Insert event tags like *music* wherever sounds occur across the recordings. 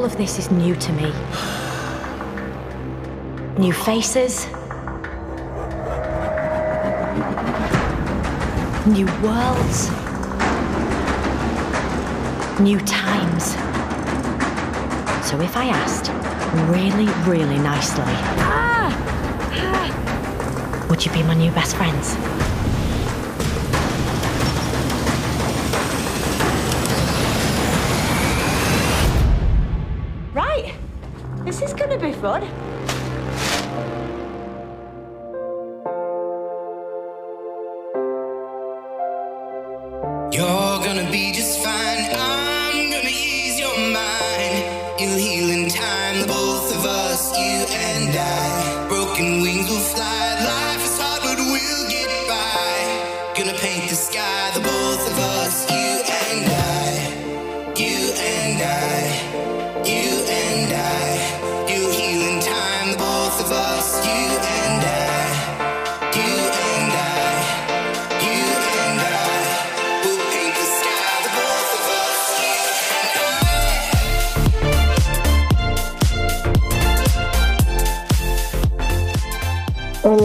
All of this is new to me. New faces. New worlds. New times. So if I asked really, really nicely, ah, ah, would you be my new best friends? Be fun.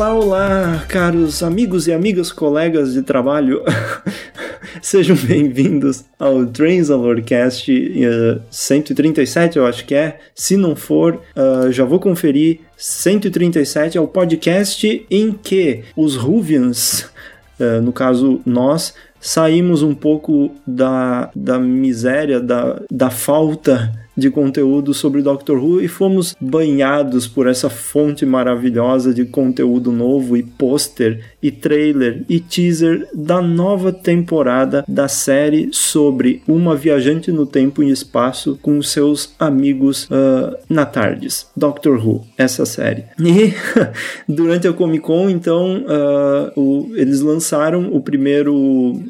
Olá, olá, caros amigos e amigas, colegas de trabalho. *laughs* Sejam bem-vindos ao Transalorcast uh, 137, eu acho que é. Se não for, uh, já vou conferir. 137 é o podcast em que os Ruvians, uh, no caso nós, saímos um pouco da, da miséria, da, da falta de conteúdo sobre Doctor Who e fomos banhados por essa fonte maravilhosa de conteúdo novo e pôster e trailer e teaser da nova temporada da série sobre uma viajante no tempo e espaço com seus amigos uh, na tardes. Doctor Who, essa série. E *laughs* durante a Comic Con, então, uh, o, eles lançaram o primeiro, uh,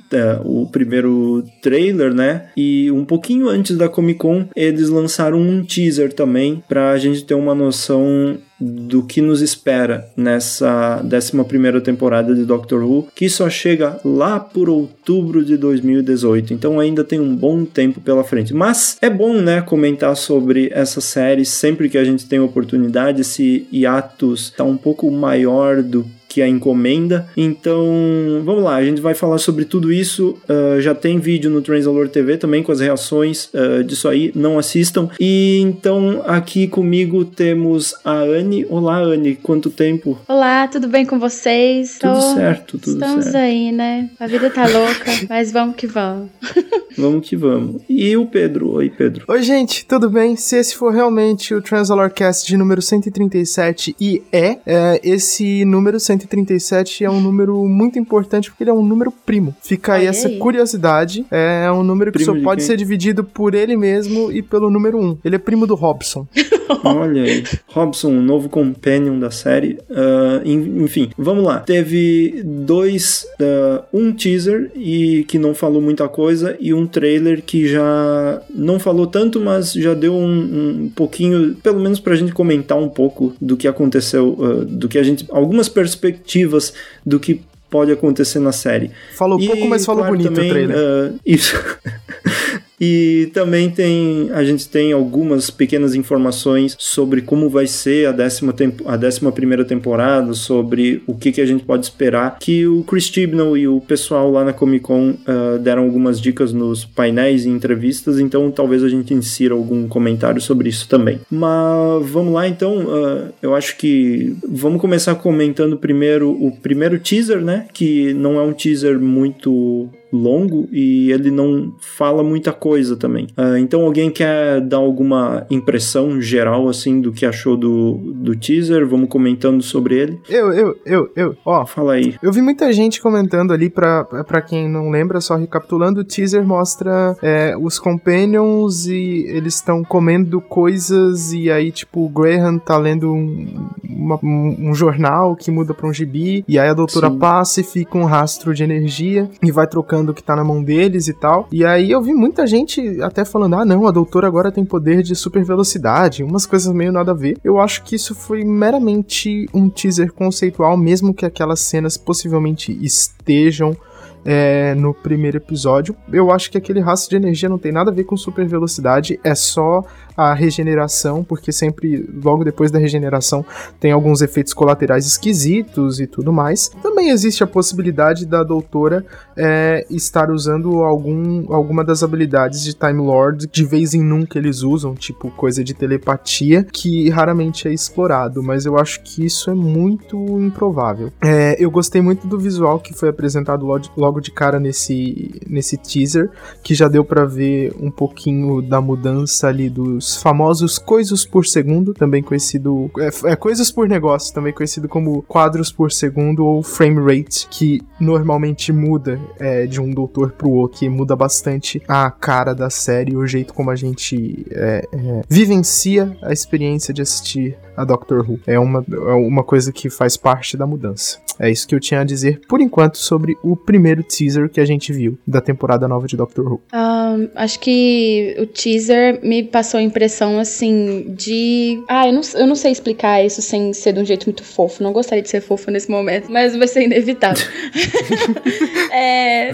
o primeiro trailer, né? E um pouquinho antes da Comic Con, eles lançaram um teaser também para a gente ter uma noção do que nos espera nessa 11 temporada de Doctor Who, que só chega lá por outubro de 2018. Então ainda tem um bom tempo pela frente. Mas é bom, né, comentar sobre essa série sempre que a gente tem oportunidade. Esse hiatus tá um pouco maior do que a encomenda. Então, vamos lá, a gente vai falar sobre tudo isso. Uh, já tem vídeo no Transalor TV também com as reações uh, disso aí, não assistam. E então, aqui comigo temos a Anne. Olá, Anne, quanto tempo? Olá, tudo bem com vocês? Tudo Tô- certo, tudo Estamos certo. aí, né? A vida tá louca, *laughs* mas vamos que vamos. *laughs* Vamos que vamos. E o Pedro? Oi, Pedro. Oi, gente, tudo bem? Se esse for realmente o Transalorcast de número 137 e é, é, esse número 137 é um número muito importante porque ele é um número primo. Fica aí essa aí. curiosidade. É um número que Primo só de pode quem? ser dividido por ele mesmo e pelo número 1. Ele é primo do Robson. *laughs* Olha aí. Robson, um novo companion da série. En- enfim, vamos lá. Teve dois. ah, um teaser e que não falou muita coisa, e um trailer que já não falou tanto, mas já deu um, um pouquinho, pelo menos pra gente comentar um pouco do que aconteceu, ah, do que a gente. algumas perspectivas do que pode acontecer na série. Falou E, pouco, mas falou claro, bonito também, o trailer. ah, isso. *laughs* E também tem a gente tem algumas pequenas informações sobre como vai ser a décima, tempo, a décima primeira temporada, sobre o que, que a gente pode esperar. Que o Chris Chibnall e o pessoal lá na Comic Con ah, deram algumas dicas nos painéis e entrevistas, então talvez a gente insira algum comentário sobre isso também. Mas vamos lá então, ah, eu acho que vamos começar comentando primeiro o primeiro teaser, né? Que não é um teaser muito longo e ele não fala muita coisa também. Ah, então alguém quer dar alguma impressão geral assim do que achou do, do teaser? Vamos comentando sobre ele. Eu, eu, eu, eu. Ó, Fala aí. Eu vi muita gente comentando ali, pra, pra quem não lembra, só recapitulando, o teaser mostra é, os Companions e eles estão comendo coisas e aí, tipo, o Graham tá lendo um, uma- um- um jornal que muda pra um gibi e aí a doutora Sim. passa e fica um rastro de energia e vai trocando o que tá na mão deles e tal. E aí eu vi muita gente até falando, ah não, a doutora agora tem poder de super velocidade, umas coisas meio nada a ver. Eu acho que isso foi meramente um teaser conceitual, mesmo que aquelas cenas possivelmente estejam é, no primeiro episódio. Eu acho que aquele rastro de energia não tem nada a ver com super velocidade, é só a regeneração, porque sempre, logo depois da regeneração, tem alguns efeitos colaterais esquisitos e tudo mais. Também existe a possibilidade da doutora é, estar usando algum, alguma das habilidades de Time Lord, de vez em nunca eles usam, tipo coisa de telepatia, que raramente é explorado, mas eu acho que isso é muito improvável. É, eu gostei muito do visual que foi apresentado logo de cara nesse, nesse teaser, que já deu para ver um pouquinho da mudança ali dos os famosos coisas por segundo, também conhecido. É, é coisas por negócio, também conhecido como quadros por segundo ou frame rate, que normalmente muda é, de um doutor pro outro, que muda bastante a cara da série, o jeito como a gente é, é vivencia a experiência de assistir a Doctor Who. É uma, é uma coisa que faz parte da mudança. É isso que eu tinha a dizer por enquanto sobre o primeiro teaser que a gente viu da temporada nova de Doctor Who. Um, acho que o teaser me passou a impressão assim de. Ah, eu não, eu não sei explicar isso sem ser de um jeito muito fofo. Não gostaria de ser fofo nesse momento, mas vai ser inevitável. *laughs* *laughs* é,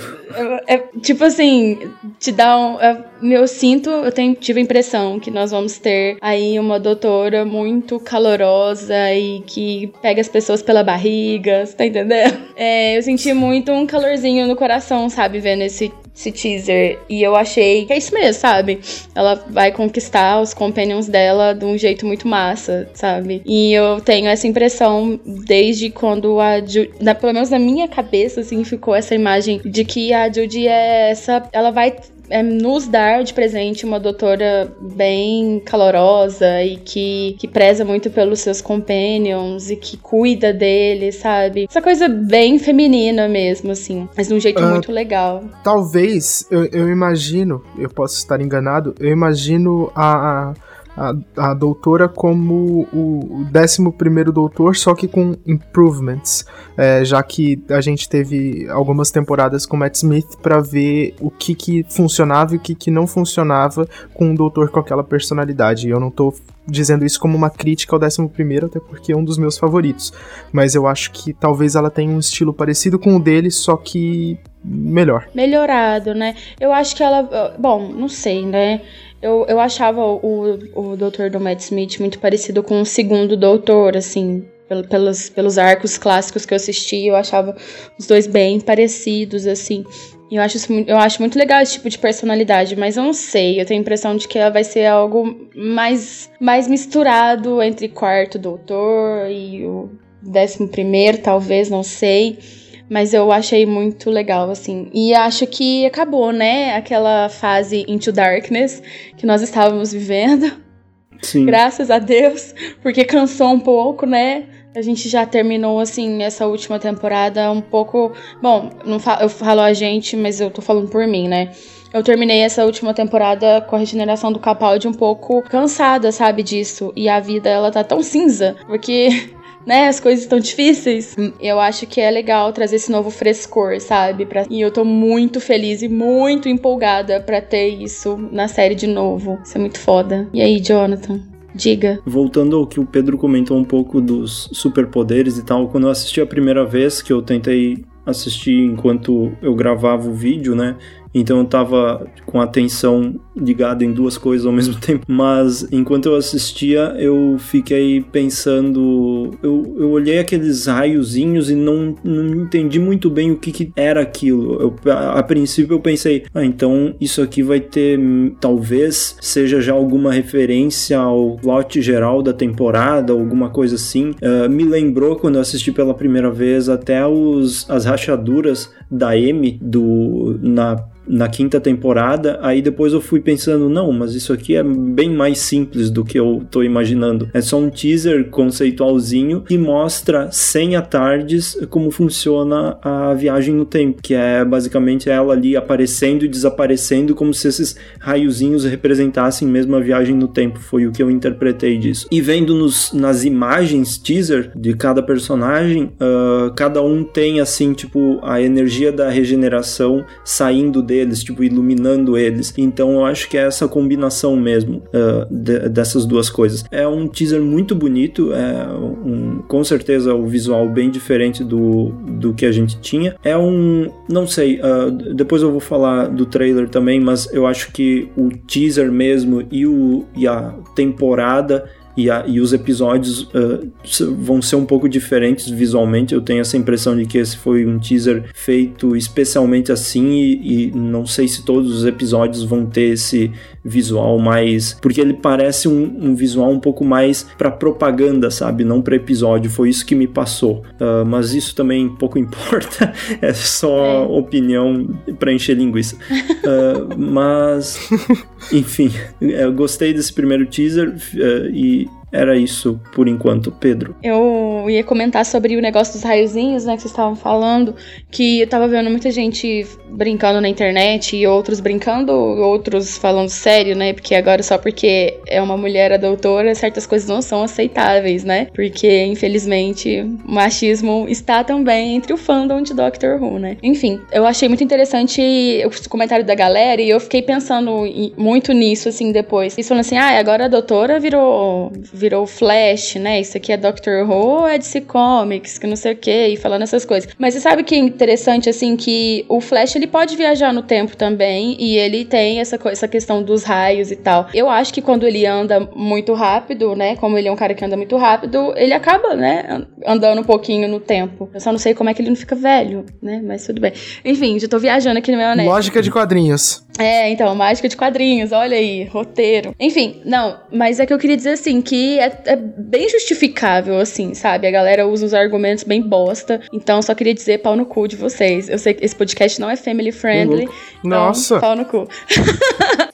é, Tipo assim, te dá um. É, eu sinto, eu tenho, tive a impressão que nós vamos ter aí uma doutora muito calorosa e que pega as pessoas pela barriga, você tá entendendo? É, eu senti muito um calorzinho no coração, sabe, vendo esse esse teaser. E eu achei que é isso mesmo, sabe? Ela vai conquistar os companions dela de um jeito muito massa, sabe? E eu tenho essa impressão desde quando a Judy, pelo menos na minha cabeça, assim, ficou essa imagem de que a Judy é essa. Ela vai é, nos dar de presente uma doutora bem calorosa e que, que preza muito pelos seus companions e que cuida deles, sabe? Essa coisa bem feminina mesmo, assim, mas de um jeito uh, muito legal. Talvez, eu, eu imagino, eu posso estar enganado, eu imagino a, a a, a doutora como o, o 11 doutor, só que com improvements, é, já que a gente teve algumas temporadas com Matt Smith para ver o que, que funcionava e o que, que não funcionava com um doutor com aquela personalidade. Eu não tô dizendo isso como uma crítica ao 11 até porque é um dos meus favoritos. Mas eu acho que talvez ela tenha um estilo parecido com o dele, só que melhor. Melhorado, né? Eu acho que ela. Bom, não sei, né? Eu, eu achava o, o doutor do Matt Smith muito parecido com o segundo doutor, assim, pelos, pelos arcos clássicos que eu assisti, eu achava os dois bem parecidos, assim. E eu acho, eu acho muito legal esse tipo de personalidade, mas eu não sei, eu tenho a impressão de que ela vai ser algo mais, mais misturado entre quarto doutor e o décimo primeiro, talvez, não sei. Mas eu achei muito legal, assim. E acho que acabou, né? Aquela fase Into Darkness que nós estávamos vivendo. Sim. Graças a Deus. Porque cansou um pouco, né? A gente já terminou, assim, essa última temporada um pouco. Bom, não eu falo a gente, mas eu tô falando por mim, né? Eu terminei essa última temporada com a regeneração do Capaldi um pouco cansada, sabe, disso. E a vida, ela tá tão cinza. Porque né, as coisas estão difíceis. Eu acho que é legal trazer esse novo frescor, sabe? Pra... E eu tô muito feliz e muito empolgada para ter isso na série de novo. Isso é muito foda. E aí, Jonathan? Diga. Voltando ao que o Pedro comentou um pouco dos superpoderes e tal, quando eu assisti a primeira vez, que eu tentei assistir enquanto eu gravava o vídeo, né? Então eu tava com atenção ligada em duas coisas ao *laughs* mesmo tempo. Mas enquanto eu assistia, eu fiquei pensando. Eu, eu olhei aqueles raiozinhos e não, não entendi muito bem o que, que era aquilo. Eu, a, a, princípio eu pensei, ah, então isso aqui vai ter. Talvez seja já alguma referência ao plot geral da temporada, alguma coisa assim. Uh, me lembrou quando eu assisti pela primeira vez até os, as rachaduras da M do, na na quinta temporada, aí depois eu fui não, mas isso aqui é bem mais simples do que eu tô imaginando. É só um teaser conceitualzinho que mostra sem atardes como funciona a viagem no tempo, que é basicamente ela ali aparecendo e desaparecendo como se esses raiozinhos representassem mesmo a viagem no tempo, foi o que eu interpretei disso. E vendo nos, nas imagens teaser de cada personagem, uh, cada um tem assim, tipo, a energia da regeneração saindo deles, tipo, iluminando eles. Então acho que é essa combinação mesmo uh, de, dessas duas coisas. É um teaser muito bonito, é um, com certeza o visual bem diferente do, do que a gente tinha. É um, não sei, uh, depois eu vou falar do trailer também, mas eu acho que o teaser mesmo e, o, e a temporada e, a, e os episódios uh, vão ser um pouco diferentes visualmente. Eu tenho essa impressão de que esse foi um teaser feito especialmente assim e, e não sei se todos os episódios vão ter esse visual mais. Porque ele parece um, um visual um pouco mais para propaganda, sabe? Não para episódio. Foi isso que me passou. Uh, mas isso também pouco *laughs* importa. é só é. opinião para encher linguiça. Uh, mas, *laughs* enfim, eu gostei desse primeiro teaser uh, e que era isso por enquanto, Pedro. Eu ia comentar sobre o negócio dos raiozinhos, né, que vocês estavam falando, que eu tava vendo muita gente brincando na internet e outros brincando, outros falando sério, né, porque agora só porque é uma mulher a doutora, certas coisas não são aceitáveis, né, porque infelizmente o machismo está também entre o fandom de Doctor Who, né. Enfim, eu achei muito interessante o comentário da galera e eu fiquei pensando muito nisso, assim, depois. Eles falando assim, ah, agora a doutora virou virou Flash, né? Isso aqui é Doctor Who, é DC Comics, que não sei o que, e falando essas coisas. Mas você sabe que é interessante, assim, que o Flash ele pode viajar no tempo também, e ele tem essa, essa questão dos raios e tal. Eu acho que quando ele anda muito rápido, né? Como ele é um cara que anda muito rápido, ele acaba, né? Andando um pouquinho no tempo. Eu só não sei como é que ele não fica velho, né? Mas tudo bem. Enfim, já tô viajando aqui no meu anel. Lógica de quadrinhos. É, então, mágica de quadrinhos, olha aí, roteiro. Enfim, não, mas é que eu queria dizer assim, que é, é, bem justificável, assim, sabe? A galera usa os argumentos bem bosta. Então, só queria dizer pau no cu de vocês. Eu sei que esse podcast não é family friendly. Uhum. Então, Nossa. Pau no cu. *laughs*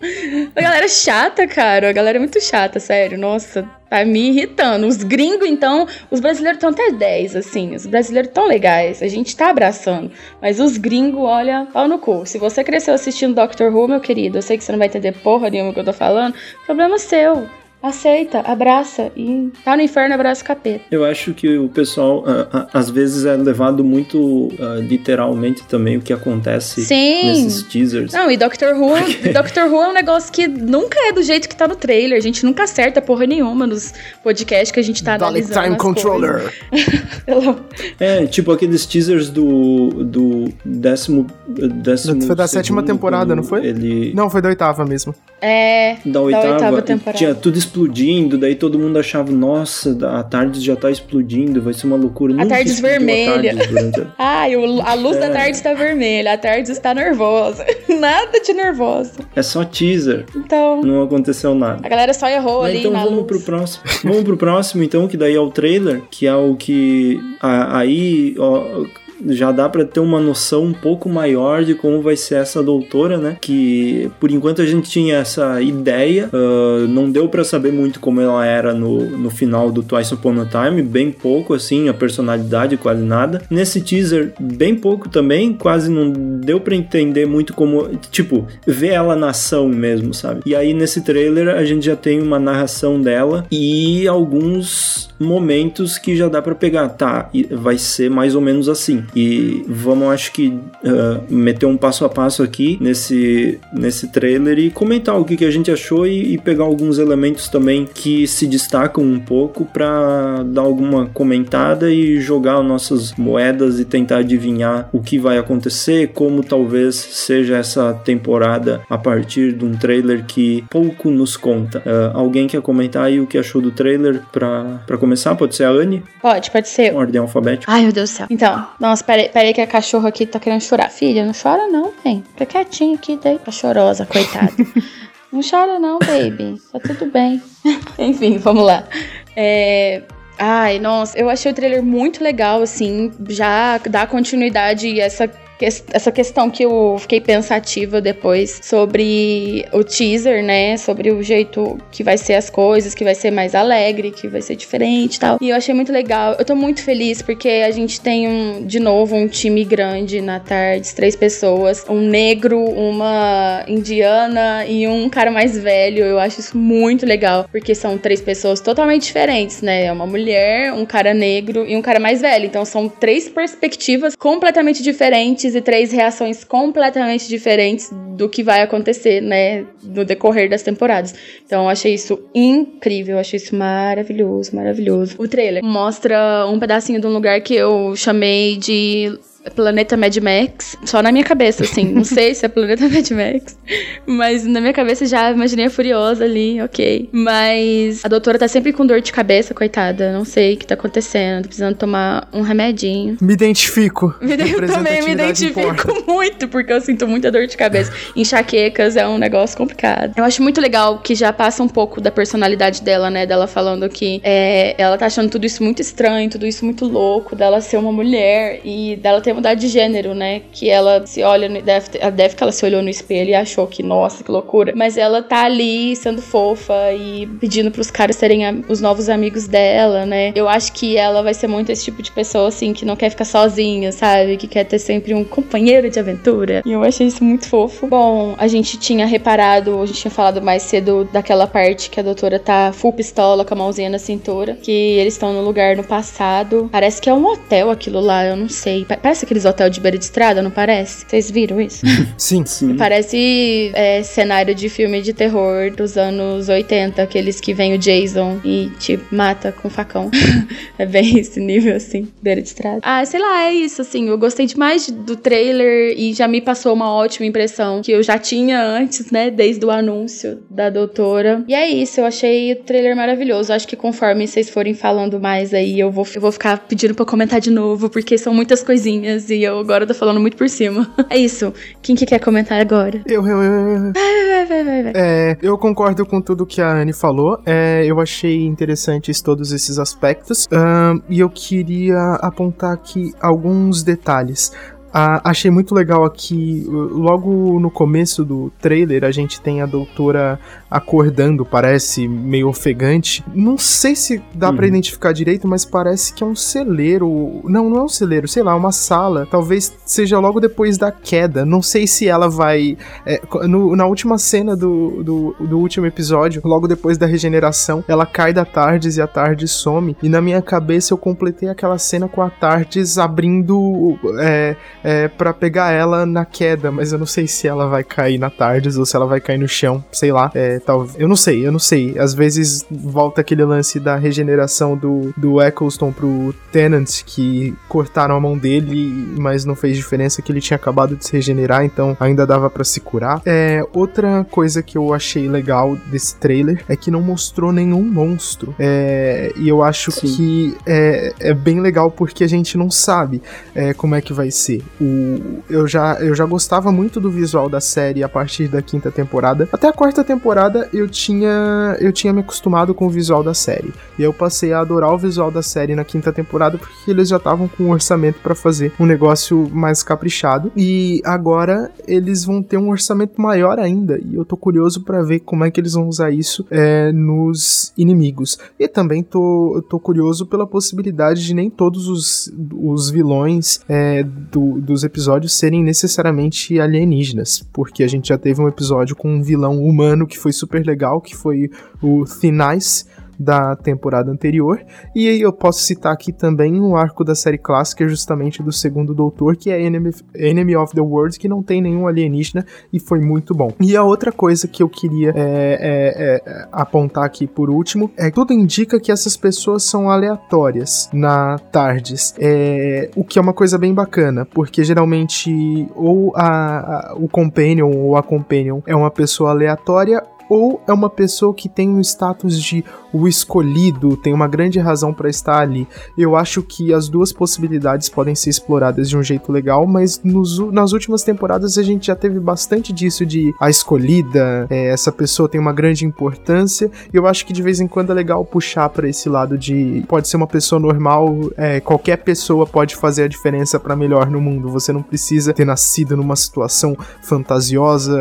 a galera é chata, cara. A galera é muito chata, sério. Nossa, Tá me irritando. Os gringos, então, os brasileiros estão até 10, assim. Os brasileiros tão legais. A gente tá abraçando. Mas os gringos, olha, pau no cu. Se você cresceu assistindo Doctor Who, meu querido, eu sei que você não vai entender porra nenhuma que eu tô falando. Problema seu aceita, abraça e tá no inferno, abraça o capeta. Eu acho que o pessoal uh, às vezes é levado muito uh, literalmente também o que acontece Sim. nesses teasers. Não, e Doctor Who, *laughs* Doctor Who é um negócio que nunca é do jeito que tá no trailer. A gente nunca acerta porra nenhuma nos podcasts que a gente tá analisando. Time Controller. *laughs* é, tipo aqueles teasers do do décimo, décimo Foi da sétima temporada, não foi? Ele... Não, foi da oitava mesmo. É, da oitava, da oitava temporada. Tinha tudo explodindo, daí todo mundo achava, nossa, a tarde já tá explodindo, vai ser uma loucura. A tarde vermelha. *laughs* Ai, a luz é. da tarde está vermelha, a tarde está nervosa. *laughs* nada de nervosa. É só teaser. Então. Não aconteceu nada. A galera só errou Mas ali. Então vamos luz. pro próximo. vamos pro próximo, então, que daí é o trailer, que é o que. aí, ó já dá para ter uma noção um pouco maior de como vai ser essa doutora, né? Que por enquanto a gente tinha essa ideia, uh, não deu para saber muito como ela era no, no final do Twice Upon a Time, bem pouco assim, a personalidade quase nada. Nesse teaser, bem pouco também, quase não deu para entender muito como, tipo, ver ela na ação mesmo, sabe? E aí nesse trailer a gente já tem uma narração dela e alguns momentos que já dá para pegar, tá? Vai ser mais ou menos assim. E vamos, acho que, uh, meter um passo a passo aqui nesse, nesse trailer e comentar o que, que a gente achou e, e pegar alguns elementos também que se destacam um pouco para dar alguma comentada e jogar nossas moedas e tentar adivinhar o que vai acontecer, como talvez seja essa temporada a partir de um trailer que pouco nos conta. Uh, alguém quer comentar aí o que achou do trailer para começar? Pode ser a Anne? Pode, pode ser. Ordem alfabética. Ai, meu Deus do céu. Então, nossa nossa, peraí, peraí que a cachorra aqui tá querendo chorar. Filha, não chora não, vem. Fica quietinho aqui, daí tá chorosa, coitada. *laughs* não chora não, baby. Tá tudo bem. *laughs* Enfim, vamos lá. É... Ai, nossa, eu achei o trailer muito legal, assim, já dá continuidade e essa essa questão que eu fiquei pensativa depois sobre o teaser, né? Sobre o jeito que vai ser as coisas, que vai ser mais alegre, que vai ser diferente e tal. E eu achei muito legal. Eu tô muito feliz porque a gente tem um, de novo um time grande na tarde, três pessoas, um negro, uma indiana e um cara mais velho. Eu acho isso muito legal, porque são três pessoas totalmente diferentes, né? É uma mulher, um cara negro e um cara mais velho. Então são três perspectivas completamente diferentes e três reações completamente diferentes do que vai acontecer, né, no decorrer das temporadas. Então eu achei isso incrível, eu achei isso maravilhoso, maravilhoso. O trailer mostra um pedacinho de um lugar que eu chamei de Planeta Mad Max, só na minha cabeça, assim. Não *laughs* sei se é Planeta Mad Max, mas na minha cabeça já imaginei a Furiosa ali, ok. Mas a doutora tá sempre com dor de cabeça, coitada. Não sei o que tá acontecendo, tô precisando tomar um remedinho. Me identifico. Me, eu também me identifico importa. muito, porque eu sinto muita dor de cabeça. Enxaquecas é um negócio complicado. Eu acho muito legal que já passa um pouco da personalidade dela, né? Dela falando que é, ela tá achando tudo isso muito estranho, tudo isso muito louco, dela ser uma mulher e dela ter mudar de gênero, né? Que ela se olha, deve, deve que ela se olhou no espelho e achou que, nossa, que loucura. Mas ela tá ali sendo fofa e pedindo pros caras serem a, os novos amigos dela, né? Eu acho que ela vai ser muito esse tipo de pessoa, assim, que não quer ficar sozinha, sabe? Que quer ter sempre um companheiro de aventura. E eu achei isso muito fofo. Bom, a gente tinha reparado, a gente tinha falado mais cedo daquela parte que a doutora tá full pistola com a mãozinha na cintura, que eles estão no lugar no passado. Parece que é um hotel aquilo lá, eu não sei. Parece aqueles hotéis de beira de estrada, não parece? Vocês viram isso? *laughs* sim, sim. Parece é, cenário de filme de terror dos anos 80, aqueles que vem o Jason e te mata com facão. *laughs* é bem esse nível, assim, beira de estrada. Ah, sei lá, é isso, assim. Eu gostei demais do trailer e já me passou uma ótima impressão que eu já tinha antes, né? Desde o anúncio da doutora. E é isso, eu achei o trailer maravilhoso. Acho que conforme vocês forem falando mais aí, eu vou, eu vou ficar pedindo pra comentar de novo, porque são muitas coisinhas e eu agora tô falando muito por cima. *laughs* É isso. Quem que quer comentar agora? Eu, eu, eu. Vai, vai, vai, vai, vai. É, eu concordo com tudo que a Anne falou. É, eu achei interessantes todos esses aspectos. Um, e eu queria apontar aqui alguns detalhes. Ah, achei muito legal aqui, logo no começo do trailer, a gente tem a doutora acordando, parece meio ofegante. Não sei se dá uhum. para identificar direito, mas parece que é um celeiro. Não, não é um celeiro, sei lá, uma sala. Talvez seja logo depois da queda. Não sei se ela vai. É, no, na última cena do, do, do, último episódio, logo depois da regeneração, ela cai da Tardes e a Tardes some. E na minha cabeça eu completei aquela cena com a Tardes abrindo. É, é, para pegar ela na queda, mas eu não sei se ela vai cair na Tardes ou se ela vai cair no chão, sei lá. É, tal, eu não sei, eu não sei. Às vezes volta aquele lance da regeneração do, do Eccleston pro Tenant, que cortaram a mão dele, mas não fez diferença que ele tinha acabado de se regenerar, então ainda dava para se curar. É, outra coisa que eu achei legal desse trailer é que não mostrou nenhum monstro. É, e eu acho Sim. que é, é bem legal porque a gente não sabe é, como é que vai ser o, eu, já, eu já gostava muito do visual da série a partir da quinta temporada. Até a quarta temporada eu tinha, eu tinha me acostumado com o visual da série. E eu passei a adorar o visual da série na quinta temporada porque eles já estavam com um orçamento para fazer um negócio mais caprichado. E agora eles vão ter um orçamento maior ainda. E eu tô curioso para ver como é que eles vão usar isso é, nos inimigos. E também tô, tô curioso pela possibilidade de nem todos os, os vilões é, do, dos episódios serem necessariamente alienígenas, porque a gente já teve um episódio com um vilão humano que foi super legal, que foi o Thin Ice, da temporada anterior. E aí eu posso citar aqui também um arco da série clássica, justamente do segundo Doutor, que é Enemy, Enemy of the World, que não tem nenhum alienígena e foi muito bom. E a outra coisa que eu queria é, é, é, apontar aqui por último é que tudo indica que essas pessoas são aleatórias na Tardes, é, o que é uma coisa bem bacana, porque geralmente ou a, a, o Companion ou a Companion é uma pessoa aleatória ou é uma pessoa que tem um status de o escolhido, tem uma grande razão para estar ali. Eu acho que as duas possibilidades podem ser exploradas de um jeito legal, mas nos, nas últimas temporadas a gente já teve bastante disso de a escolhida, é, essa pessoa tem uma grande importância. E eu acho que de vez em quando é legal puxar para esse lado de pode ser uma pessoa normal, é, qualquer pessoa pode fazer a diferença para melhor no mundo. Você não precisa ter nascido numa situação fantasiosa,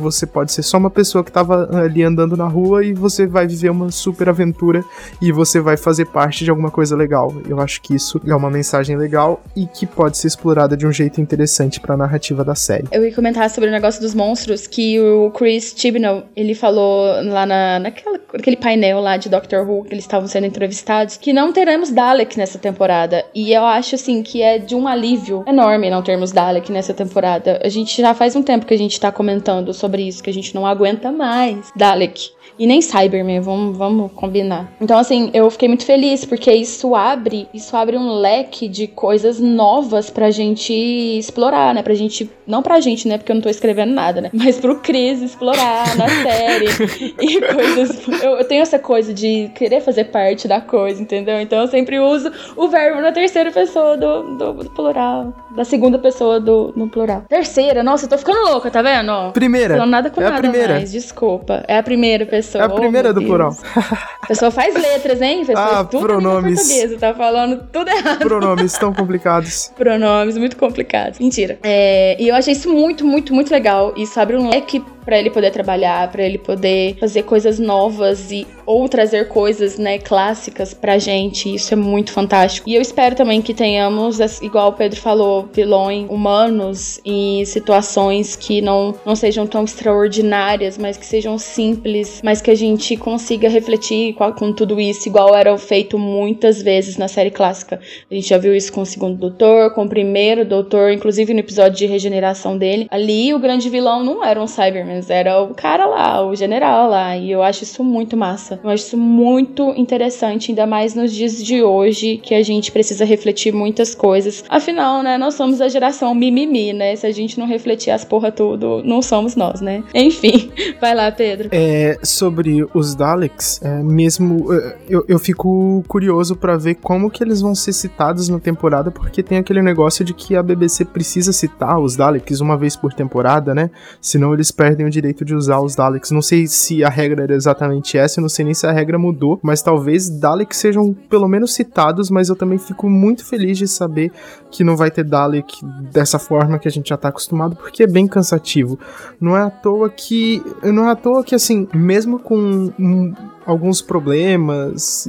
você pode ser só uma pessoa que estava ali andando na rua e você vai viver uma super aventura e você vai fazer parte de alguma coisa legal. Eu acho que isso é uma mensagem legal e que pode ser explorada de um jeito interessante para a narrativa da série. Eu ia comentar sobre o negócio dos monstros que o Chris Chibnall, ele falou lá na, naquela, naquele painel lá de Doctor Who que eles estavam sendo entrevistados, que não teremos Dalek nessa temporada. E eu acho assim que é de um alívio enorme não termos Dalek nessa temporada. A gente já faz um tempo que a gente tá comentando sobre isso, que a gente não aguenta mais Dalek. E nem Cyberman, vamos, vamos combinar. Então, assim, eu fiquei muito feliz, porque isso abre, isso abre um leque de coisas novas pra gente explorar, né? Pra gente. Não pra gente, né? Porque eu não tô escrevendo nada, né? *laughs* Mas pro Chris explorar na *laughs* série. e coisas. Eu, eu, tenho essa coisa de querer fazer parte da coisa, entendeu? Então eu sempre uso o verbo na terceira pessoa do, do, do plural. Da segunda pessoa do, no plural. Terceira, nossa, eu tô ficando louca, tá vendo? Primeira. Falando nada com é nada a primeira. mais, desculpa. É a primeira pessoa é a primeira oh, do plural. A pessoa faz letras, hein? Pessoa ah, pronomes. português, tá falando tudo errado. Pronomes tão complicados. *laughs* pronomes muito complicados. Mentira. É, e eu achei isso muito, muito, muito legal. Isso abre um leque para ele poder trabalhar, para ele poder fazer coisas novas e ou trazer coisas, né, clássicas pra gente. Isso é muito fantástico. E eu espero também que tenhamos, igual o Pedro falou, vilões humanos em situações que não, não sejam tão extraordinárias, mas que sejam simples, mas que a gente consiga refletir com tudo isso, igual era feito muitas vezes na série clássica. A gente já viu isso com o segundo doutor, com o primeiro doutor, inclusive no episódio de regeneração dele. Ali o grande vilão não era um Cyberman, era o cara lá, o general lá. E eu acho isso muito massa. Eu acho isso muito interessante, ainda mais nos dias de hoje, que a gente precisa refletir muitas coisas. Afinal, né, nós somos a geração mimimi, né? Se a gente não refletir as porra tudo, não somos nós, né? *laughs* Enfim, vai lá, Pedro. É, sobre os Daleks, é, mesmo é, eu, eu fico curioso para ver como que eles vão ser citados na temporada, porque tem aquele negócio de que a BBC precisa citar os Daleks uma vez por temporada, né? Senão eles perdem o direito de usar os Daleks. Não sei se a regra era exatamente essa, não sei nem se a regra mudou, mas talvez Daleks sejam pelo menos citados, mas eu também fico muito feliz de saber que não vai ter Dalek dessa forma que a gente já tá acostumado, porque é bem cansativo. Não é à toa que. Não é à toa que, assim, mesmo com um, alguns problemas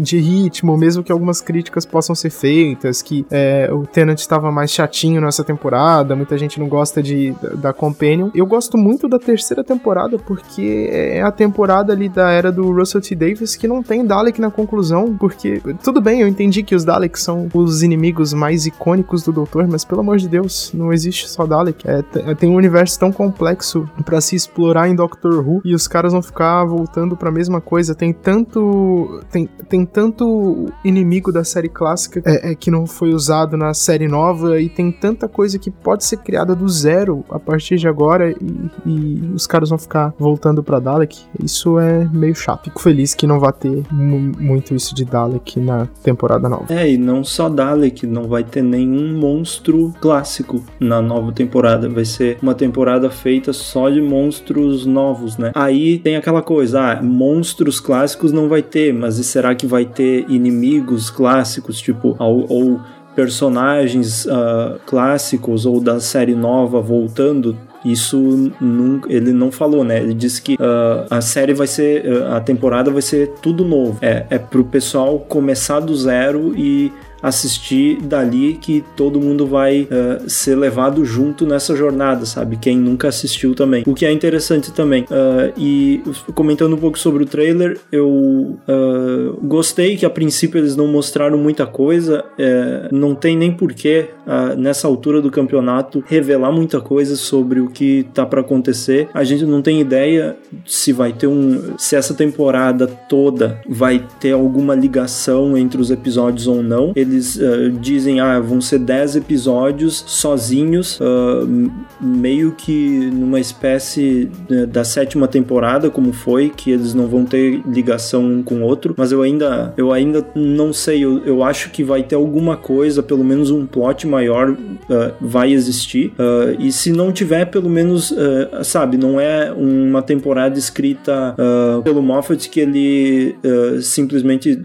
de ritmo, mesmo que algumas críticas possam ser feitas, que é, o Tenant estava mais chatinho nessa temporada, muita gente não gosta de, da, da Companion. Eu gosto muito da terceira temporada porque é a temporada ali da era do Russell T. Davis que não tem Dalek na conclusão, porque tudo bem, eu entendi que os Daleks são os inimigos mais icônicos do Doutor, mas pelo amor de Deus, não existe só Dalek. É, tem um universo tão complexo para se explorar em Doctor Who e os caras vão ficar voltando para a mesma coisa. Tem tanto tem, tem tanto inimigo da série clássica é, é, que não foi usado na série nova e tem tanta coisa que pode ser criada do zero a partir de agora e, e os caras vão ficar voltando para Dalek. Isso é meio chato. Fico feliz que não vai ter muito isso de Dalek na temporada nova. É, e não só Dalek, não vai ter nenhum monstro clássico na nova temporada. Vai ser uma temporada feita só de monstros novos, né? Aí tem aquela coisa, ah, monstros clássicos não vai ter, mas será que vai ter inimigos clássicos, tipo, ou, ou personagens uh, clássicos ou da série nova voltando? Isso nunca, ele não falou, né? Ele disse que uh, a série vai ser, uh, a temporada vai ser tudo novo. É, é pro pessoal começar do zero e assistir dali que todo mundo vai uh, ser levado junto nessa jornada, sabe? Quem nunca assistiu também. O que é interessante também. Uh, e comentando um pouco sobre o trailer, eu uh, gostei que a princípio eles não mostraram muita coisa. Não tem nem porquê, nessa altura do campeonato, revelar muita coisa sobre o que tá para acontecer. A gente não tem ideia se vai ter um. se essa temporada toda vai ter alguma ligação entre os episódios ou não. Eles eles uh, dizem, ah, vão ser 10 episódios sozinhos, uh, meio que numa espécie uh, da sétima temporada, como foi, que eles não vão ter ligação um com o outro, mas eu ainda, eu ainda não sei, eu, eu acho que vai ter alguma coisa, pelo menos um plot maior vai existir, e se não tiver, pelo menos, sabe, não é uma temporada escrita pelo Moffat que ele simplesmente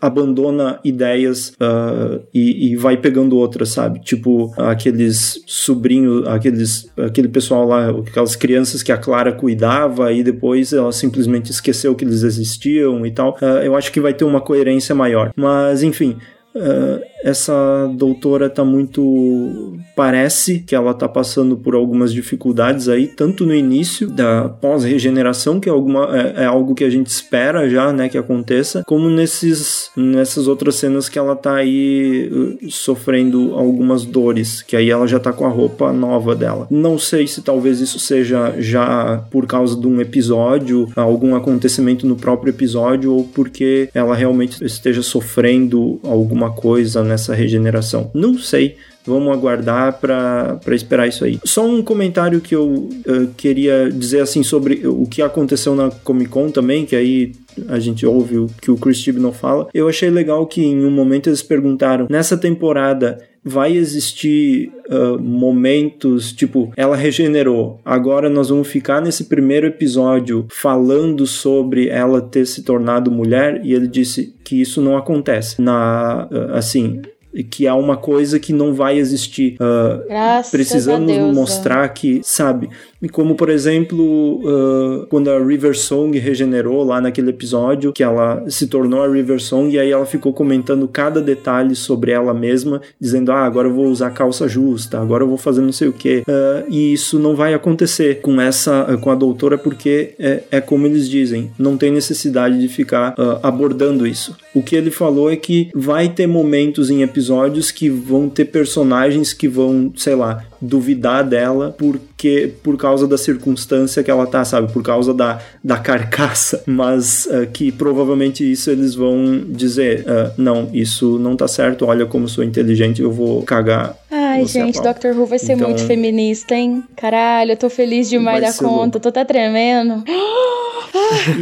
abandona ideias uh, e, e, vai pegando outras, sabe? Tipo, aqueles sobrinhos, aqueles, aquele pessoal lá, aquelas crianças que a Clara cuidava e depois ela simplesmente esqueceu que eles existiam e tal. Uh, eu acho que vai ter uma coerência maior. Mas, enfim, Uh, essa doutora tá muito. Parece que ela tá passando por algumas dificuldades aí, tanto no início da pós-regeneração, que é, alguma, é, é, algo que a gente espera já, né, que aconteça, como nesses, nessas outras cenas que ela tá aí uh, sofrendo algumas dores, que aí ela já tá com a roupa nova dela. Não sei se talvez isso seja já por causa de um episódio, algum acontecimento no próprio episódio, ou porque ela realmente esteja sofrendo alguma coisa, né? nessa regeneração? Não sei. Vamos aguardar para esperar isso aí. Só um comentário que eu uh, queria dizer assim sobre o que aconteceu na Comic Con também, que aí a gente ouve o que o Chris não fala. Eu achei legal que em um momento eles perguntaram: nessa temporada vai existir uh, momentos tipo ela regenerou. Agora nós vamos ficar nesse primeiro episódio falando sobre ela ter se tornado mulher e ele disse que isso não acontece na uh, assim que é uma coisa que não vai existir. Uh, precisamos mostrar que, sabe, como por exemplo, uh, quando a River Song regenerou lá naquele episódio, que ela se tornou a River Song e aí ela ficou comentando cada detalhe sobre ela mesma, dizendo: Ah, agora eu vou usar calça justa, agora eu vou fazer não sei o que. Uh, e isso não vai acontecer com essa, com a doutora, porque é, é como eles dizem, não tem necessidade de ficar uh, abordando isso. O que ele falou é que vai ter momentos em episódios que vão ter personagens que vão, sei lá, duvidar dela porque por causa da circunstância que ela tá, sabe? Por causa da, da carcaça, *laughs* mas uh, que provavelmente isso eles vão dizer, uh, não, isso não tá certo, olha como sou inteligente, eu vou cagar. Ai, gente, Doctor Who vai ser então, muito feminista, hein? Caralho, eu tô feliz demais da conta, louco. tô até tremendo. *gasps*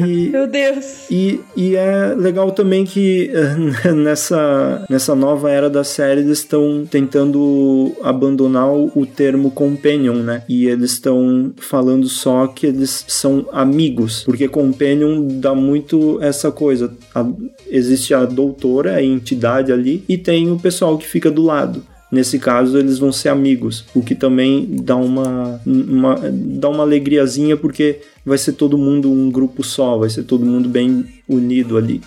E, Meu Deus. E, e é legal também que *laughs* nessa, nessa nova era da série eles estão tentando abandonar o termo companion, né? E eles estão falando só que eles são amigos, porque companion dá muito essa coisa. A, existe a doutora, a entidade ali, e tem o pessoal que fica do lado. Nesse caso, eles vão ser amigos, o que também dá uma, uma, dá uma alegriazinha, porque vai ser todo mundo um grupo só, vai ser todo mundo bem unido ali.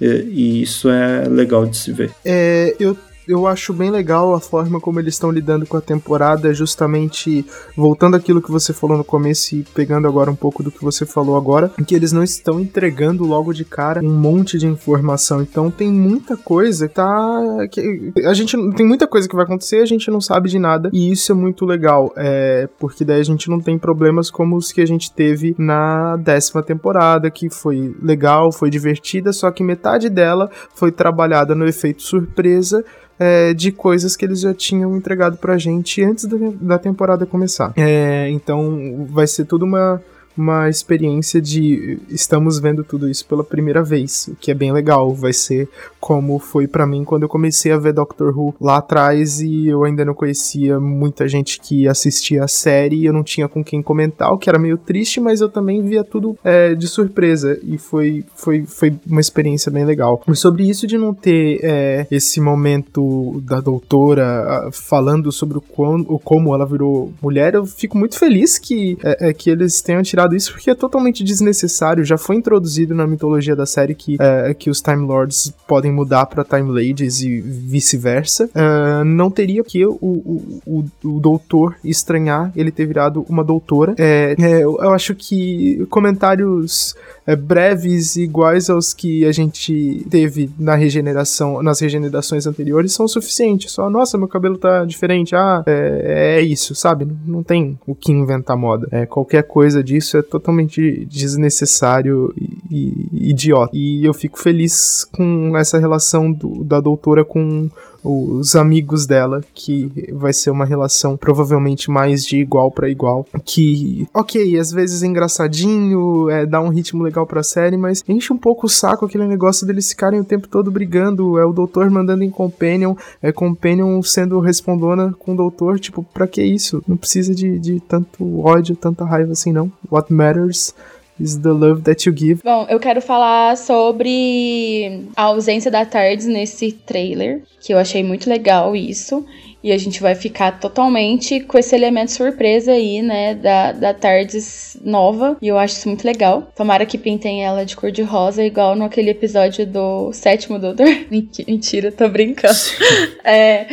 E isso é legal de se ver. É, eu eu acho bem legal a forma como eles estão lidando com a temporada, justamente voltando aquilo que você falou no começo e pegando agora um pouco do que você falou agora, que eles não estão entregando logo de cara um monte de informação. Então tem muita coisa que tá. Que a gente tem muita coisa que vai acontecer, a gente não sabe de nada, e isso é muito legal, é, porque daí a gente não tem problemas como os que a gente teve na décima temporada, que foi legal, foi divertida, só que metade dela foi trabalhada no efeito surpresa é, de coisas que eles já tinham entregado pra gente antes da, da temporada começar. É, então vai ser tudo uma uma experiência de estamos vendo tudo isso pela primeira vez, o que é bem legal. Vai ser como foi para mim quando eu comecei a ver Doctor Who lá atrás e eu ainda não conhecia muita gente que assistia a série e eu não tinha com quem comentar, o que era meio triste, mas eu também via tudo é, de surpresa e foi, foi, foi uma experiência bem legal. E sobre isso de não ter é, esse momento da doutora falando sobre o, quão, o como ela virou mulher, eu fico muito feliz que, é, é que eles tenham tirado isso porque é totalmente desnecessário. Já foi introduzido na mitologia da série que, é, que os Time Lords podem mudar para Time Ladies e vice-versa. É, não teria que o, o, o, o, doutor estranhar ele ter virado uma doutora. É, é eu acho que comentários é, breves iguais aos que a gente teve na regeneração, nas regenerações anteriores são suficientes. Só, nossa, meu cabelo tá diferente. Ah, é, é isso, sabe? Não, tem o que inventar moda. É, qualquer coisa disso é totalmente desnecessário e, e idiota. E eu fico feliz com essa relação do, da doutora com os amigos dela, que vai ser uma relação provavelmente mais de igual para igual. Que, ok, às vezes é engraçadinho, é, dá um ritmo legal pra série, mas enche um pouco o saco aquele negócio deles ficarem o tempo todo brigando. É o doutor mandando em Companion, é Companion sendo respondona com o doutor. Tipo, pra que isso? Não precisa de, de tanto ódio, tanta raiva assim, não. What matters is the love that you give. Bom, eu quero falar sobre a ausência da Tardes nesse trailer, que eu achei muito legal isso. E a gente vai ficar totalmente com esse elemento surpresa aí, né? Da, da Tardes nova. E eu acho isso muito legal. Tomara que pintem ela de cor de rosa, igual no aquele episódio do sétimo Doutor. *laughs* Mentira, tô brincando. *laughs* É,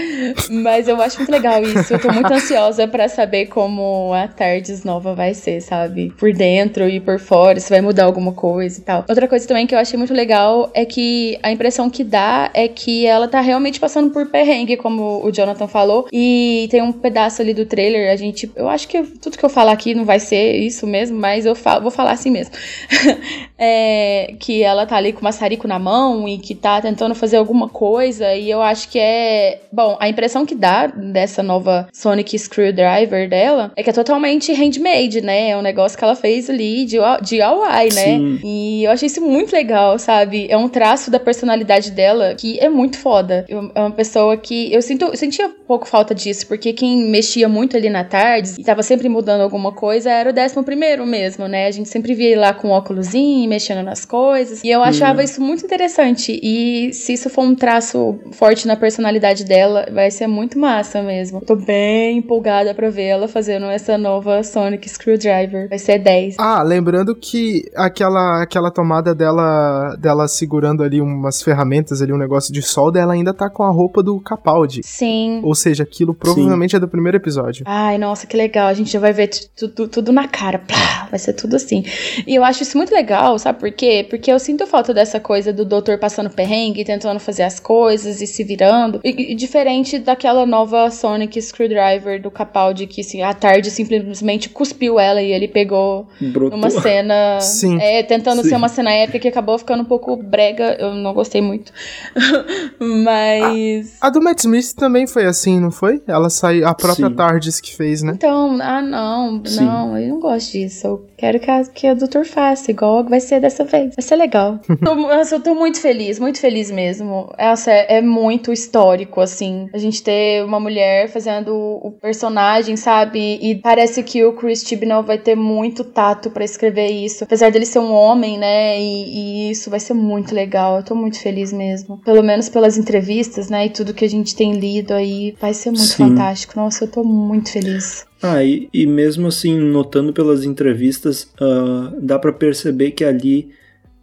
mas eu acho muito legal isso. Eu tô muito ansiosa para saber como a Tardes nova vai ser, sabe? Por dentro e por fora, se vai mudar alguma coisa e tal. Outra coisa também que eu achei muito legal é que a impressão que dá é que ela tá realmente passando por perrengue, como o Jonathan falou. E tem um pedaço ali do trailer, a gente. Eu acho que tudo que eu falar aqui não vai ser isso mesmo, mas eu falo, vou falar assim mesmo. *laughs* é, que ela tá ali com o maçarico na mão e que tá tentando fazer alguma coisa. E eu acho que é. Bom, a impressão que dá dessa nova Sonic Screwdriver dela é que é totalmente handmade, né? É um negócio que ela fez ali de, de DIY, né? Sim. E eu achei isso muito legal, sabe? É um traço da personalidade dela que é muito foda. Eu- é uma pessoa que. Eu sinto, eu sentia pouco falta disso, porque quem mexia muito ali na tarde e tava sempre mudando alguma coisa era o décimo primeiro mesmo, né? A gente sempre via ele lá com óculosinho, mexendo nas coisas. E eu achava isso muito interessante. E se isso for um traço forte na personalidade dela, vai ser muito massa mesmo. Tô bem empolgada pra ver ela fazendo essa nova Sonic Screwdriver. Vai ser 10. Ah, lembrando que aquela, aquela tomada dela, dela segurando ali umas ferramentas ali, um negócio de solda, ela ainda tá com a roupa do Capaldi. Sim. Ou seja, aquilo provavelmente é do primeiro episódio. Ai, nossa, que legal. A gente já vai ver tu- tudo, tudo na cara. Plá, vai ser tudo assim. E eu acho isso muito legal, sabe por quê? Porque eu sinto falta dessa coisa do doutor passando perrengue, tentando fazer as coisas e se virando. E, e diferente daquela nova Sonic Screwdriver do Capaldi, que assim, à tarde simplesmente cuspiu ela e ele pegou Brotou. numa cena. Sim. É, tentando Sim. ser uma cena épica que acabou ficando um pouco brega. Eu não gostei muito. *laughs* Mas. A do Matt Smith também foi assim, não foi? Ela saiu, a própria Sim. Tardes que fez, né? Então, ah, não, Sim. não, eu não gosto disso. Eu quero que a, que a doutor faça, igual vai ser dessa vez. Vai ser legal. *laughs* tô, nossa, eu tô muito feliz, muito feliz mesmo. Essa é, é muito histórico, assim. A gente ter uma mulher fazendo o personagem, sabe? E parece que o Chris Chibnall vai ter muito tato pra escrever isso. Apesar dele ser um homem, né? E, e isso vai ser muito legal. Eu tô muito feliz mesmo. Pelo menos pelas entrevistas, né? E tudo que a gente tem lido aí. Vai ser muito Sim. fantástico. Nossa, eu tô muito feliz. Ah, e, e mesmo assim, notando pelas entrevistas, ah, dá pra perceber que ali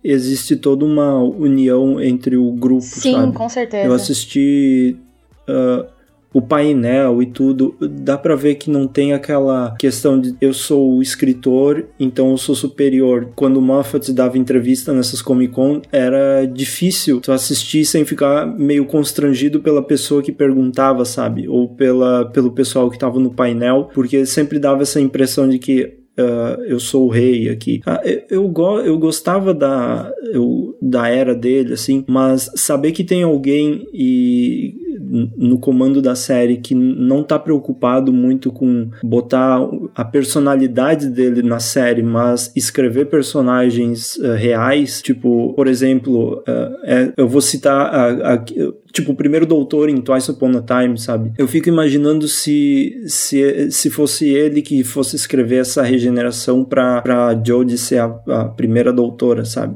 existe toda uma união entre o grupo, Sim, sabe? com certeza. Eu assisti ah, o painel e tudo, dá pra ver que não tem aquela questão de eu sou o escritor, então eu sou superior. Quando o Moffat dava entrevista nessas Comic Con, era difícil tu assistir sem ficar meio constrangido pela pessoa que perguntava, sabe? Ou pela, pelo pessoal que tava no painel, porque sempre dava essa impressão de que ah, eu sou o rei aqui. Ah, eu, eu, go- eu gostava da, eu- da era dele, assim, mas saber que tem alguém e no comando da série que não tá preocupado muito com botar a personalidade dele na série, mas escrever personagens ah, reais, tipo, por exemplo, ah, é- eu vou citar a- a- tipo, o primeiro doutor em Twice Upon a Time, sabe? Eu fico imaginando se, se, se fosse ele que fosse escrever essa regeneração pra, pra Jodie ser a, a primeira doutora, sabe?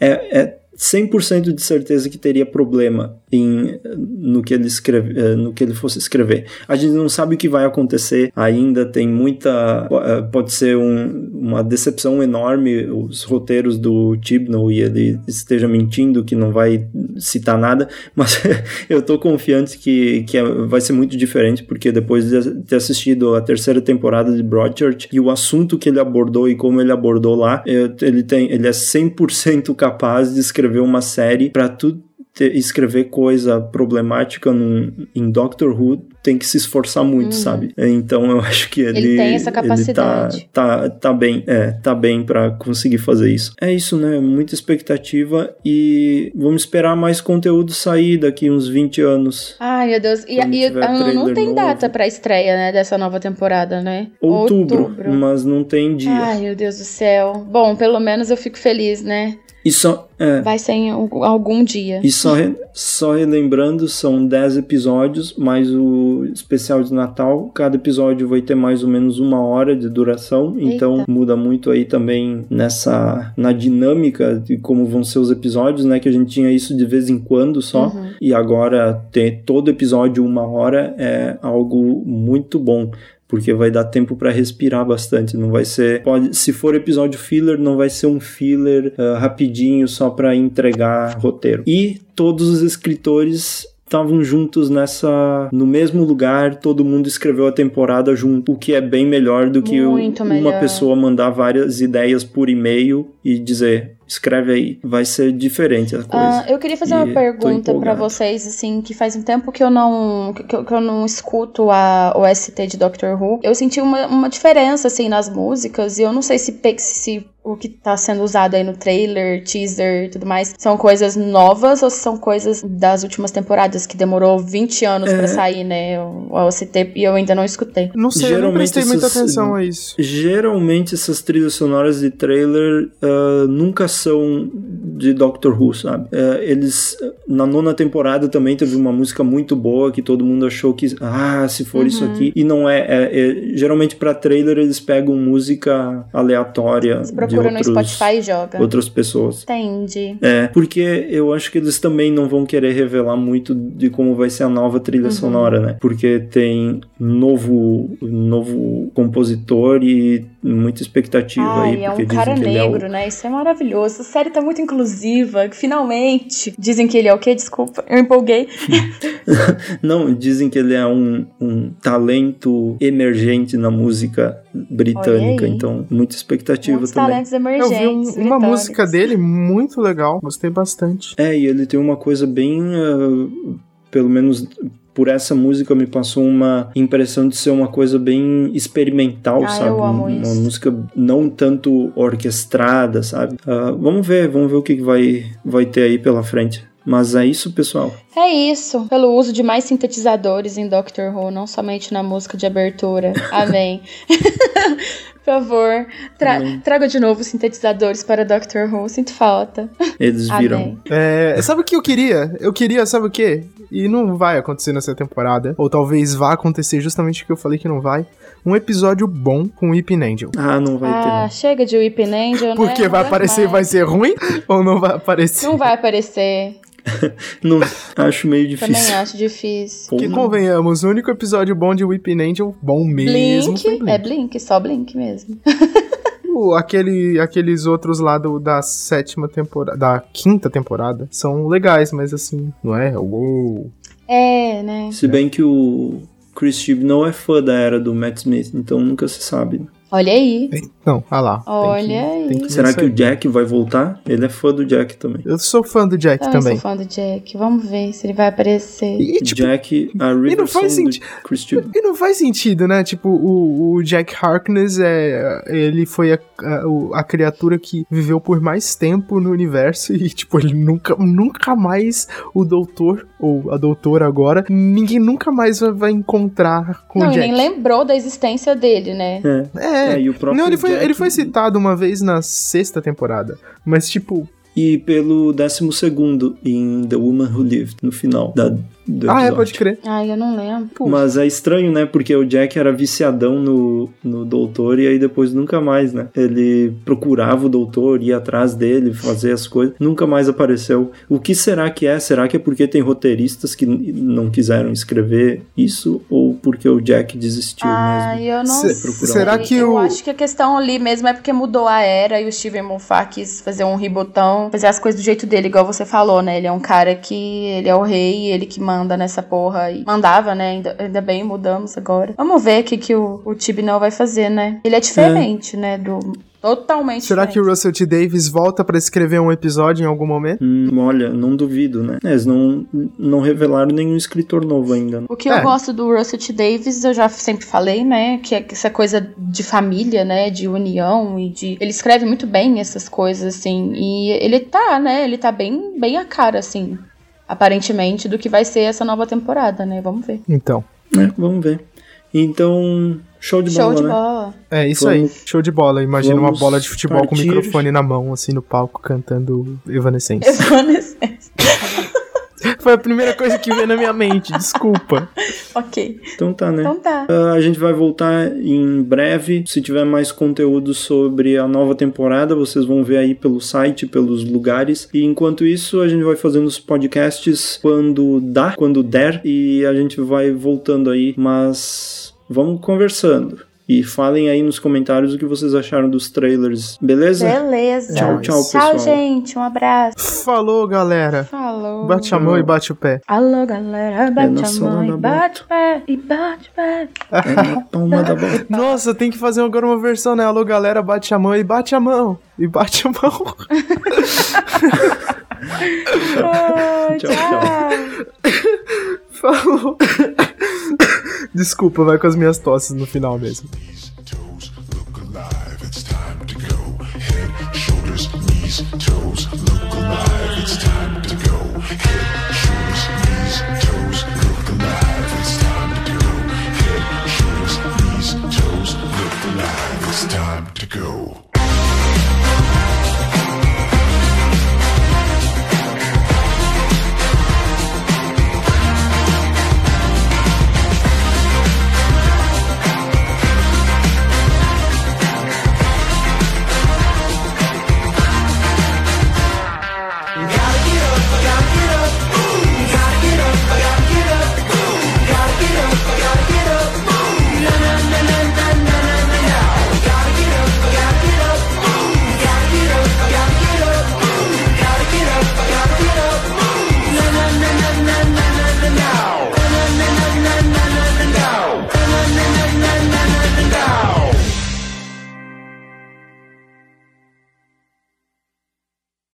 É, é 100% de certeza que teria problema em, no, que ele escreve, eh, no que ele fosse escrever. A gente não sabe o que vai acontecer ainda, tem muita. eh, Pode ser um- uma decepção enorme os roteiros do Chibnall e ele esteja mentindo que não vai citar nada, *laughs* mas *laughs* eu tô confiante que, que é- vai ser muito diferente, porque depois de ter assistido a terceira temporada de Broadchurch e o assunto que ele abordou e como ele abordou lá, ele, tem, ele é 100% capaz de escrever uma série para tu escrever coisa problemática num, em Doctor Who tem que se esforçar muito, sabe? Então eu *laughs* acho que ele, Ele tem essa ele tá, capacidade. tá, tá bem, é, tá bem para conseguir fazer isso. É isso, né? Muita expectativa e vamos esperar mais conteúdo sair daqui uns 20 anos. Ai, meu Deus. E, e não tem novo. data pra estreia, né, dessa nova temporada, né? Outubro, mas não tem dia. Ai, meu Deus do céu. Bom, pelo menos eu fico feliz, né? E só, é, Vai ser em algum dia. E só, re- só relembrando, são 10 episódios, mas o especial de Natal. Cada episódio vai ter mais ou menos uma hora de duração, então muda muito aí também nessa na dinâmica de como vão ser os episódios, né? Que a gente tinha isso de vez em quando só, e agora ter todo episódio uma hora é algo muito bom porque vai dar tempo para respirar bastante. Não vai ser, pode, se for episódio filler, não vai ser um filler uh, rapidinho só para entregar roteiro. E todos os escritores estavam juntos nessa no mesmo lugar, todo mundo escreveu a temporada junto, o que é bem melhor do que Muito uma melhor. pessoa mandar várias ideias por e-mail e dizer escreve aí, vai ser diferente a coisa. Ah, eu queria fazer E uma pergunta pra empolgado. vocês, assim, que faz um tempo que eu não que, eu- que eu não escuto a OST de Doctor Who. Eu senti uma, uma diferença, assim, nas músicas, e eu não sei se, pe- se o que tá sendo usado aí no trailer, teaser e tudo mais, são coisas novas ou se são coisas das últimas temporadas, que demorou 20 anos É. pra sair, né, o a OST, e eu ainda não escutei. Não sei, eu não Geralmente prestei muita essas- atenção a isso. Geralmente essas trilhas sonoras de trailer ah, nunca são de Doctor Who, sabe? Ah, eles na nona temporada também teve uma música muito boa que todo mundo achou que ah se for isso Uhum. aqui e não é, é- é- geralmente para trailer eles pegam música aleatória de procura no outros, Spotify e joga. outras pessoas. Entendi. É, porque eu acho que eles também não vão querer revelar muito de como vai ser a nova trilha Uhum. sonora, né? Porque tem novo novo compositor e muita expectativa Ai, aí, é porque um cara dizem que ele negro, né? Isso é maravilhoso. A série tá muito inclusiva, finalmente. Dizem que ele é o quê? Desculpa, eu empolguei. é *laughs* o... Não, dizem que ele é um, um talento emergente na música britânica, então muita expectativa Muitos também. talentos Eu emergentes. vi um- uma britânicos. música dele muito legal, gostei bastante. É, e ele tem uma coisa bem. ah, pelo menos por essa música me passou uma impressão de ser uma coisa bem experimental, Ah, sabe? uma isso. música não tanto orquestrada, sabe? Ah, vamos ver, vamos ver o que que vai, vai ter aí pela frente. Mas é isso, pessoal. É isso, pelo uso de mais sintetizadores em Doctor Who, não somente na música de abertura. *laughs* Amém. Por favor, tra- traga de novo os sintetizadores para Doctor Who, sinto falta. Eles viram. Amém. É, sabe o que eu queria? Eu queria, sabe o quê? E não vai acontecer nessa temporada. Ou talvez vá acontecer justamente o que eu falei que não vai. Um episódio bom com Weeping Angel. Ah, não vai ter. Ah, chega de Weeping Angel, Porque né? vai aparecer e vai mais. ser ruim? *laughs* Ou não vai aparecer? Não vai aparecer. *laughs* Não, acho meio Também difícil. acho difícil. Que não. convenhamos, o único episódio bom de Weeping Angel, bom mesmo, foi Blink, Blink. é Blink, só Blink mesmo. *laughs* O- aquele, aqueles outros lá do, da sétima temporada, da quinta temporada, são legais, mas assim, não é? Uou. É, né? Se bem que o Chris Chib não é fã da era do Matt Smith, então nunca se sabe. Olha aí. Não, ah lá. tem que- Olha aí. tem que Será que o Jack vai voltar? Ele é fã do Jack também. Eu sou fã do Jack Também também. sou fã do Jack. Vamos ver se ele vai aparecer. E, tipo, Jack, a não Riverson faz do sentido. E não faz sentido, né? Tipo, o, o Jack Harkness é. Ele foi a, a, a criatura que viveu por mais tempo no universo e, tipo, ele nunca, nunca mais o doutor, ou a doutora agora, ninguém nunca mais vai, vai encontrar com não, o e Jack. nem lembrou da existência dele, né? É. É. É, e o próprio Não, ele foi, ele foi citado uma vez na sexta temporada. Mas, tipo. E pelo 12 segundo em The Woman Who Lived, no final da, do Ah, é, pode crer. Ai, eu não lembro. Mas é estranho, né? Porque o Jack era viciadão no, no doutor e aí depois nunca mais, né? Ele procurava o doutor, ia atrás dele, fazer as coisas, nunca mais apareceu. O que será que é? Será que é porque tem roteiristas que não quiseram escrever isso? Ou porque o Jack desistiu Ai, mesmo? eu não Se- sei. será que eu o- acho que a questão ali mesmo é porque mudou a era e o Steven Moffat quis fazer um ribotão, fazer as coisas do jeito dele, igual você falou, né? Ele é um cara que ele é o rei, ele que manda nessa porra e mandava, né? Ainda, ainda bem, mudamos agora. Vamos ver o que, que o, o Tibnall vai fazer, né? Ele é diferente, né? Do totalmente Será que o diferente. Russell T. Davis volta pra escrever um episódio em algum momento? Hum, olha, não duvido, né? Eles não, não revelaram nenhum escritor novo ainda. né? O que É. eu gosto do Russell T. Davis, eu já sempre falei, né? Que é essa coisa de família, né? De união e de. Ele escreve muito bem essas coisas, assim. E ele tá, né? Ele tá bem, bem a cara, assim. Aparentemente, do que vai ser essa nova temporada, né? Vamos ver. Então. É, vamos ver. Então, show de Show bola, de né? bola. É isso Vamos- aí, show de bola. Imagina uma bola de futebol com o partir. microfone na mão, assim, no palco, cantando Evanescence. *laughs* Evanescence. Foi a primeira coisa que veio na minha mente, desculpa. Ok. Então tá, né? Então tá. Ah, a gente vai voltar em breve. Se tiver mais conteúdo sobre a nova temporada, vocês vão ver aí pelo site, pelos lugares. E enquanto isso, a gente vai fazendo os podcasts quando dá, quando der, e a gente vai voltando aí. Mas vamos conversando. E falem aí nos comentários o que vocês acharam dos trailers, beleza? Beleza. Tchau, tchau, pessoal. Tchau, gente. Um abraço. Falou, galera. Falou. Bate a mão e bate o pé. Alô, galera. É Bate na a mão e bate o pé. E bate o pé. É na palma da boca. *laughs* Nossa, tem que fazer agora uma versão, né? Alô, galera, bate a mão e bate a mão. E bate a mão. *laughs* *laughs* Oh, Tchau, tchau. Falou. Desculpa, vai com as minhas tosses no final mesmo.